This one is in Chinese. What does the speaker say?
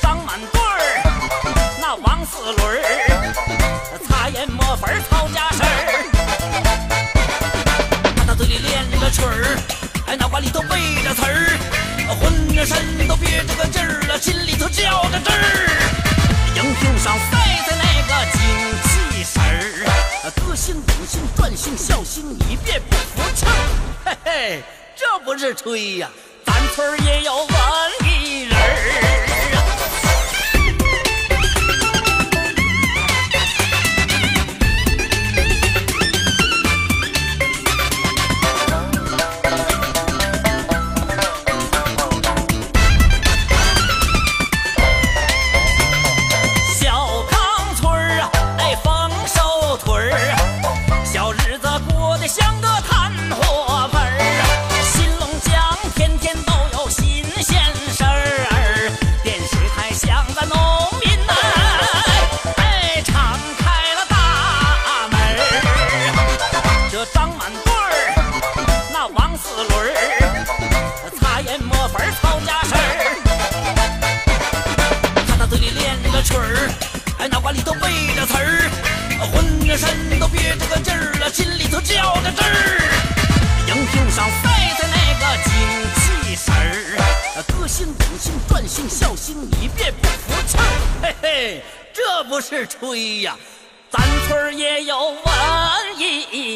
张满墩儿，那王四轮儿擦眼抹粉儿掏家事儿。他嘴里练着曲儿，哎，脑瓜里头背着词儿，呃，浑身都憋着个劲儿了，心里头叫着真儿。迎宾上带的那个精气神儿，呃，得心应心，专心孝心，你别不服气儿。嘿嘿，这不是吹呀，咱村儿也有文艺人儿。像个炭火盆儿啊。新龙江天天都有新鲜事儿，电视台像个农民呐，哎，敞开了大门儿。这张满顿儿，那王四轮儿，擦眼抹粉儿操家事儿。他那嘴里练着曲儿，哎，脑瓜里头背着词儿，浑身都憋着个劲儿心懂心转心孝心你别不服气嘿嘿这不是吹呀咱村也有文艺